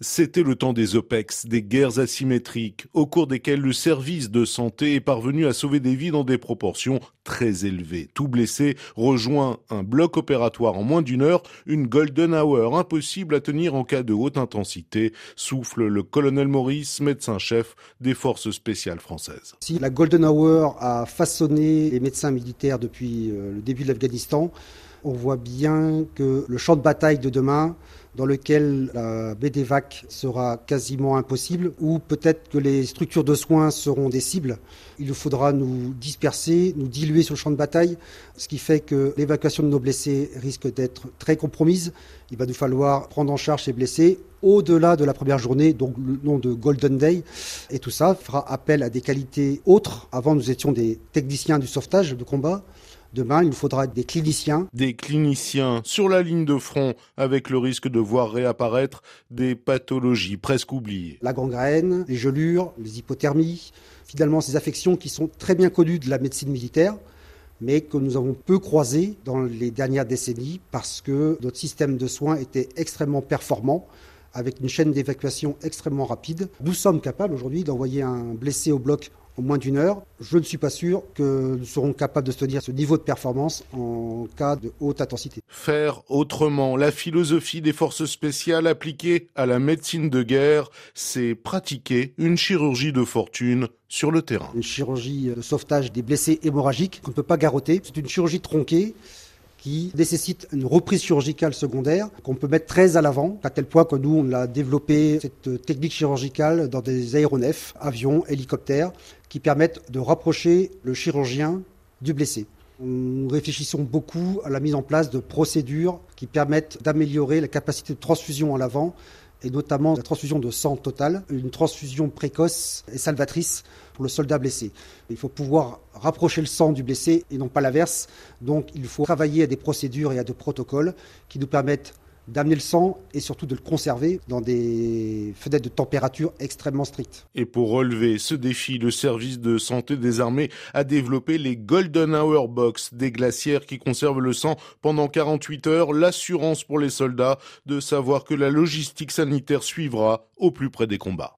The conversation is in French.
C'était le temps des OPEX, des guerres asymétriques, au cours desquelles le service de santé est parvenu à sauver des vies dans des proportions très élevées. Tout blessé rejoint un bloc opératoire en moins d'une heure, une golden hour impossible à tenir en cas de haute intensité, souffle le colonel Maurice, médecin-chef des forces spéciales françaises. Si la golden hour a façonné les médecins militaires depuis euh, le début de l'Afghanistan, on voit bien que le champ de bataille de demain, dans lequel la BDVAC sera quasiment impossible, ou peut-être que les structures de soins seront des cibles. Il faudra nous disperser, nous diluer sur le champ de bataille, ce qui fait que l'évacuation de nos blessés risque d'être très compromise. Il va nous falloir prendre en charge ces blessés au-delà de la première journée, donc le nom de Golden Day. Et tout ça fera appel à des qualités autres. Avant, nous étions des techniciens du sauvetage de combat. Demain, il nous faudra des cliniciens. Des cliniciens sur la ligne de front avec le risque de voir réapparaître des pathologies presque oubliées. La gangrène, les gelures, les hypothermies, finalement ces affections qui sont très bien connues de la médecine militaire mais que nous avons peu croisées dans les dernières décennies parce que notre système de soins était extrêmement performant avec une chaîne d'évacuation extrêmement rapide. Nous sommes capables aujourd'hui d'envoyer un blessé au bloc en moins d'une heure. Je ne suis pas sûr que nous serons capables de tenir ce niveau de performance en cas de haute intensité. Faire autrement, la philosophie des forces spéciales appliquée à la médecine de guerre, c'est pratiquer une chirurgie de fortune sur le terrain. Une chirurgie de sauvetage des blessés hémorragiques qu'on ne peut pas garroter. C'est une chirurgie tronquée qui nécessite une reprise chirurgicale secondaire qu'on peut mettre très à l'avant, à tel point que nous, on a développé cette technique chirurgicale dans des aéronefs, avions, hélicoptères, qui permettent de rapprocher le chirurgien du blessé. Nous réfléchissons beaucoup à la mise en place de procédures qui permettent d'améliorer la capacité de transfusion à l'avant et notamment la transfusion de sang totale, une transfusion précoce et salvatrice pour le soldat blessé. Il faut pouvoir rapprocher le sang du blessé et non pas l'inverse. Donc il faut travailler à des procédures et à des protocoles qui nous permettent d'amener le sang et surtout de le conserver dans des fenêtres de température extrêmement strictes. Et pour relever ce défi, le service de santé des armées a développé les Golden Hour Box, des glacières qui conservent le sang pendant 48 heures, l'assurance pour les soldats de savoir que la logistique sanitaire suivra au plus près des combats.